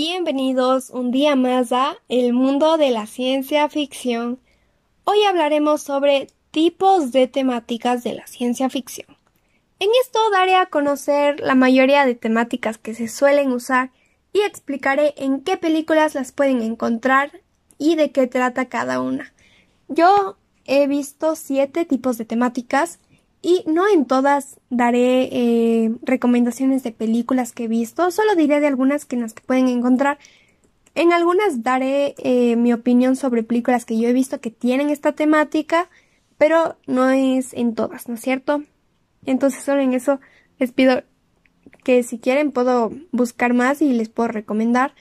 Bienvenidos un día más a El mundo de la ciencia ficción. Hoy hablaremos sobre tipos de temáticas de la ciencia ficción. En esto daré a conocer la mayoría de temáticas que se suelen usar y explicaré en qué películas las pueden encontrar y de qué trata cada una. Yo he visto siete tipos de temáticas y no en todas daré eh, recomendaciones de películas que he visto, solo diré de algunas que las que pueden encontrar. En algunas daré eh, mi opinión sobre películas que yo he visto que tienen esta temática, pero no es en todas, ¿no es cierto? Entonces solo en eso les pido que si quieren puedo buscar más y les puedo recomendar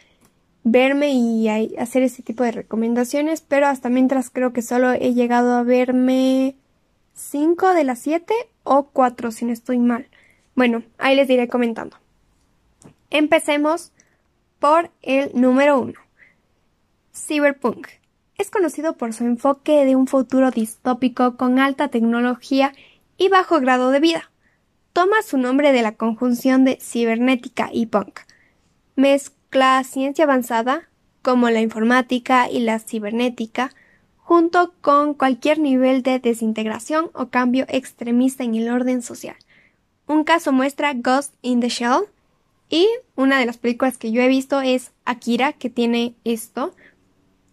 verme y hacer ese tipo de recomendaciones, pero hasta mientras creo que solo he llegado a verme 5 de las 7 o 4 si no estoy mal. Bueno, ahí les iré comentando. Empecemos por el número 1. Cyberpunk. Es conocido por su enfoque de un futuro distópico con alta tecnología y bajo grado de vida. Toma su nombre de la conjunción de cibernética y punk. Mezcla ciencia avanzada, como la informática y la cibernética, junto con cualquier nivel de desintegración o cambio extremista en el orden social. Un caso muestra Ghost in the Shell y una de las películas que yo he visto es Akira, que tiene esto.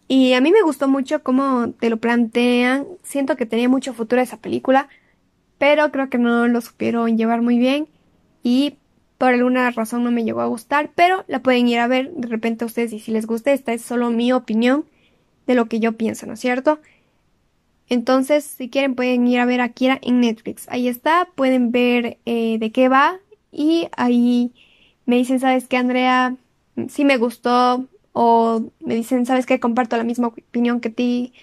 Y a mí me gustó mucho cómo te lo plantean. Siento que tenía mucho futuro esa película, pero creo que no lo supieron llevar muy bien y por alguna razón no me llegó a gustar, pero la pueden ir a ver de repente a ustedes y si les gusta, esta es solo mi opinión de lo que yo pienso, ¿no es cierto? Entonces, si quieren pueden ir a ver Akira en Netflix. Ahí está, pueden ver eh, de qué va y ahí me dicen, ¿sabes qué, Andrea? Sí me gustó o me dicen, ¿sabes qué? Comparto la misma opinión que ti.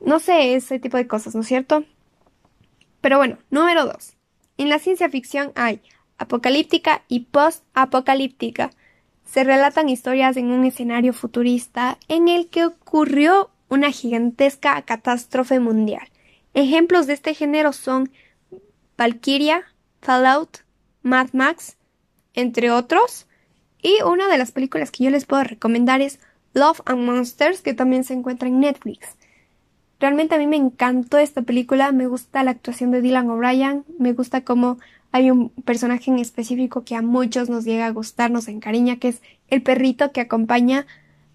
No sé, ese tipo de cosas, ¿no es cierto? Pero bueno, número dos. En la ciencia ficción hay apocalíptica y post-apocalíptica se relatan historias en un escenario futurista en el que ocurrió una gigantesca catástrofe mundial. Ejemplos de este género son Valkyria, Fallout, Mad Max, entre otros. Y una de las películas que yo les puedo recomendar es Love and Monsters, que también se encuentra en Netflix. Realmente a mí me encantó esta película, me gusta la actuación de Dylan O'Brien, me gusta cómo hay un personaje en específico que a muchos nos llega a gustar, nos encariña, que es el perrito que acompaña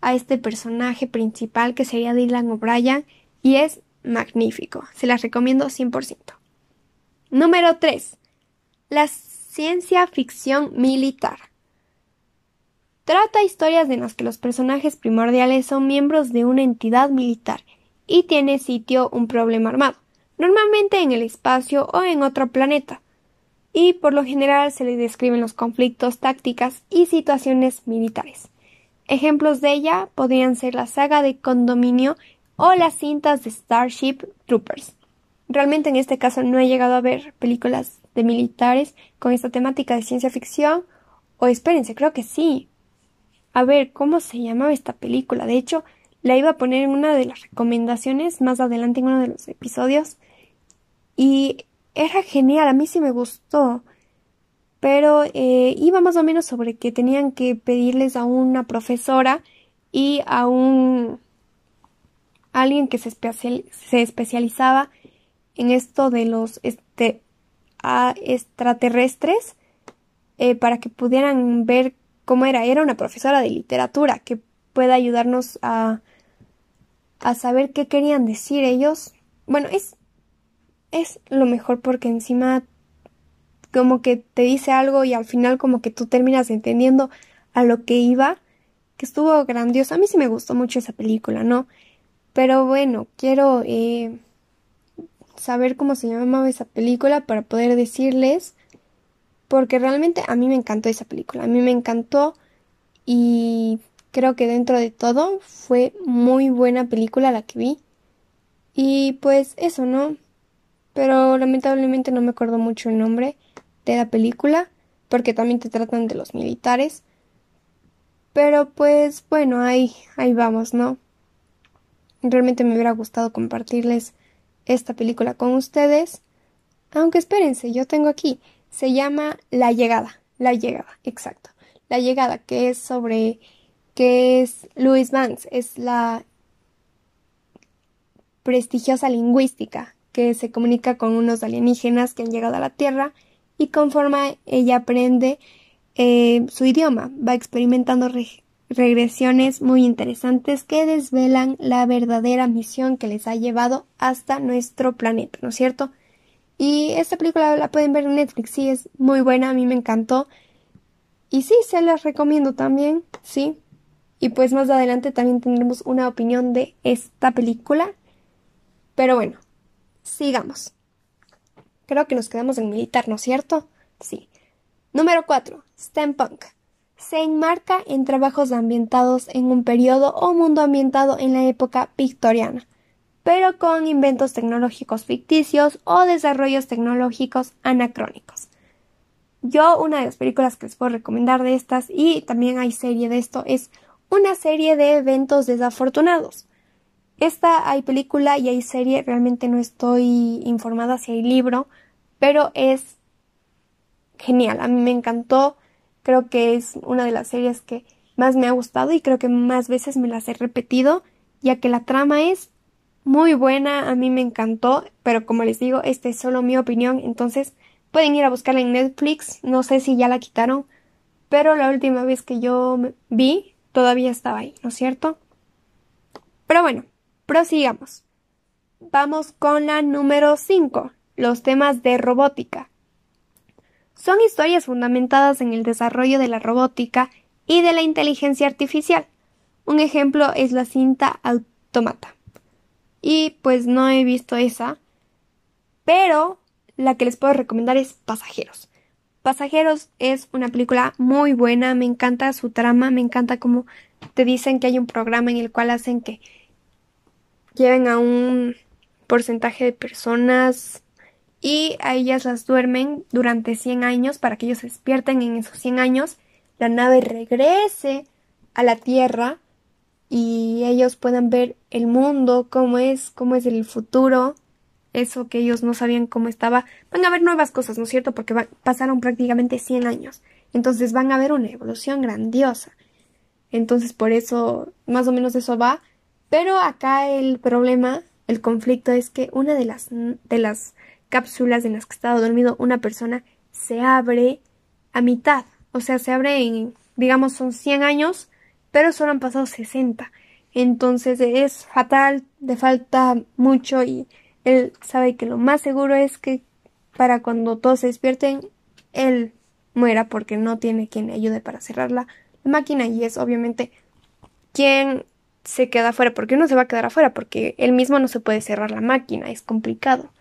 a este personaje principal que sería Dylan O'Brien y es magnífico. Se las recomiendo 100%. Número 3. La ciencia ficción militar. Trata historias en las que los personajes primordiales son miembros de una entidad militar y tiene sitio un problema armado, normalmente en el espacio o en otro planeta y por lo general se le describen los conflictos, tácticas y situaciones militares. Ejemplos de ella podrían ser la saga de Condominio o las cintas de Starship Troopers. Realmente en este caso no he llegado a ver películas de militares con esta temática de ciencia ficción. O espérense, creo que sí. A ver, ¿cómo se llamaba esta película? De hecho, la iba a poner en una de las recomendaciones más adelante en uno de los episodios. Y era genial, a mí sí me gustó. Pero eh, iba más o menos sobre que tenían que pedirles a una profesora y a un alguien que se, se especializaba en esto de los este, extraterrestres eh, para que pudieran ver cómo era. Era una profesora de literatura que pueda ayudarnos a, a saber qué querían decir ellos. Bueno, es es lo mejor porque encima como que te dice algo y al final como que tú terminas entendiendo a lo que iba, que estuvo grandioso. A mí sí me gustó mucho esa película, ¿no? Pero bueno, quiero eh, saber cómo se llamaba esa película para poder decirles, porque realmente a mí me encantó esa película, a mí me encantó y creo que dentro de todo fue muy buena película la que vi. Y pues eso, ¿no? Pero lamentablemente no me acuerdo mucho el nombre de la película, porque también te tratan de los militares. Pero pues bueno, ahí, ahí vamos, ¿no? Realmente me hubiera gustado compartirles esta película con ustedes. Aunque espérense, yo tengo aquí. Se llama La llegada. La llegada, exacto. La llegada, que es sobre que es Louis Banks, es la prestigiosa lingüística que se comunica con unos alienígenas que han llegado a la Tierra y conforme ella aprende eh, su idioma, va experimentando regresiones muy interesantes que desvelan la verdadera misión que les ha llevado hasta nuestro planeta, ¿no es cierto? Y esta película la pueden ver en Netflix, sí, es muy buena, a mí me encantó. Y sí, se las recomiendo también, sí. Y pues más adelante también tendremos una opinión de esta película. Pero bueno, sigamos. Creo que nos quedamos en militar, ¿no es cierto? Sí. Número 4. Steampunk. Se enmarca en trabajos ambientados en un periodo o mundo ambientado en la época victoriana, pero con inventos tecnológicos ficticios o desarrollos tecnológicos anacrónicos. Yo, una de las películas que les puedo recomendar de estas, y también hay serie de esto, es una serie de eventos desafortunados. Esta hay película y hay serie, realmente no estoy informada si hay libro, pero es genial, a mí me encantó, creo que es una de las series que más me ha gustado y creo que más veces me las he repetido, ya que la trama es muy buena, a mí me encantó, pero como les digo, esta es solo mi opinión, entonces pueden ir a buscarla en Netflix, no sé si ya la quitaron, pero la última vez que yo vi todavía estaba ahí, ¿no es cierto? Pero bueno, prosigamos. Vamos con la número 5, los temas de robótica. Son historias fundamentadas en el desarrollo de la robótica y de la inteligencia artificial. Un ejemplo es la cinta Automata. Y pues no he visto esa, pero la que les puedo recomendar es Pasajeros. Pasajeros es una película muy buena, me encanta su trama, me encanta cómo te dicen que hay un programa en el cual hacen que lleven a un porcentaje de personas y a ellas las duermen durante 100 años para que ellos se despierten en esos 100 años, la nave regrese a la Tierra y ellos puedan ver el mundo, cómo es, cómo es el futuro, eso que ellos no sabían cómo estaba. Van a ver nuevas cosas, ¿no es cierto? Porque pasaron prácticamente 100 años. Entonces van a ver una evolución grandiosa. Entonces por eso, más o menos eso va. Pero acá el problema, el conflicto es que una de las, de las cápsulas en las que estaba dormido una persona se abre a mitad. O sea, se abre en, digamos, son 100 años, pero solo han pasado 60. Entonces es fatal, le falta mucho y él sabe que lo más seguro es que para cuando todos se despierten, él muera porque no tiene quien le ayude para cerrar la máquina y es obviamente quien se queda afuera. porque uno se va a quedar afuera? Porque él mismo no se puede cerrar la máquina, es complicado.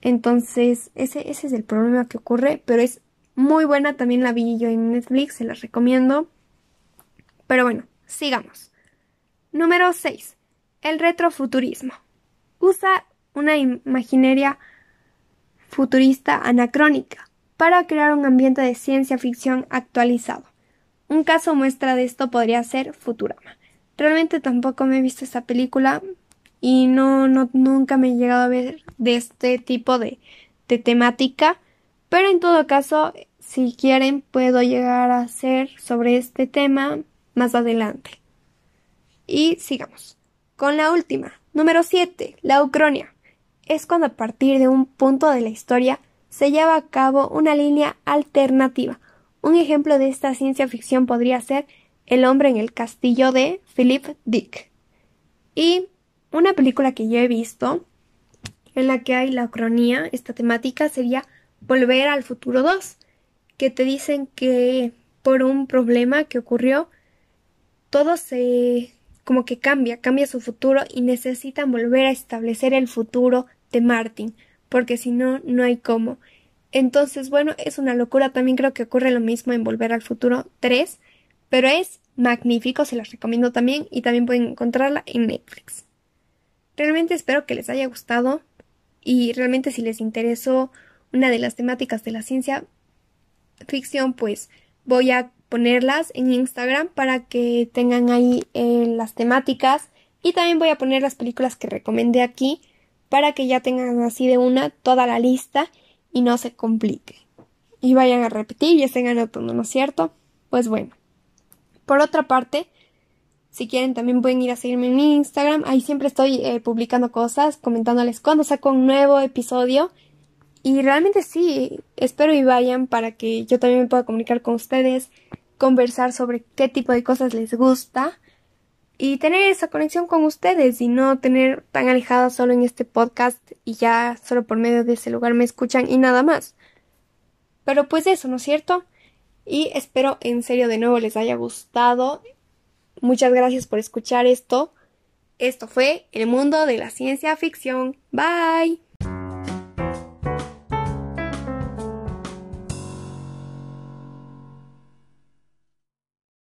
Entonces, ese, ese es el problema que ocurre, pero es muy buena, también la vi yo en Netflix, se la recomiendo. Pero bueno, sigamos. Número 6. El retrofuturismo. Usa una imaginería futurista anacrónica para crear un ambiente de ciencia ficción actualizado. Un caso muestra de esto podría ser Futurama. Realmente tampoco me he visto esta película, y no, no nunca me he llegado a ver de este tipo de, de temática, pero en todo caso, si quieren, puedo llegar a hacer sobre este tema más adelante. Y sigamos. Con la última, número 7, la Ucronia. Es cuando a partir de un punto de la historia se lleva a cabo una línea alternativa. Un ejemplo de esta ciencia ficción podría ser El hombre en el castillo de Philip Dick. Y una película que yo he visto en la que hay la cronía, esta temática sería Volver al futuro 2, que te dicen que por un problema que ocurrió, todo se como que cambia, cambia su futuro y necesitan volver a establecer el futuro de Martin, porque si no, no hay cómo. Entonces, bueno, es una locura, también creo que ocurre lo mismo en Volver al futuro 3, pero es magnífico, se las recomiendo también y también pueden encontrarla en Netflix. Realmente espero que les haya gustado y realmente si les interesó una de las temáticas de la ciencia ficción, pues voy a ponerlas en Instagram para que tengan ahí eh, las temáticas y también voy a poner las películas que recomendé aquí para que ya tengan así de una toda la lista y no se complique. Y vayan a repetir y estén anotando, ¿no es cierto? pues bueno. Por otra parte, si quieren también pueden ir a seguirme en mi Instagram. Ahí siempre estoy eh, publicando cosas, comentándoles cuando saco un nuevo episodio. Y realmente sí, espero y vayan para que yo también me pueda comunicar con ustedes, conversar sobre qué tipo de cosas les gusta y tener esa conexión con ustedes y no tener tan alejada solo en este podcast y ya solo por medio de ese lugar me escuchan y nada más. Pero pues eso, ¿no es cierto? Y espero en serio de nuevo les haya gustado Muchas gracias por escuchar esto. Esto fue El Mundo de la Ciencia Ficción. Bye.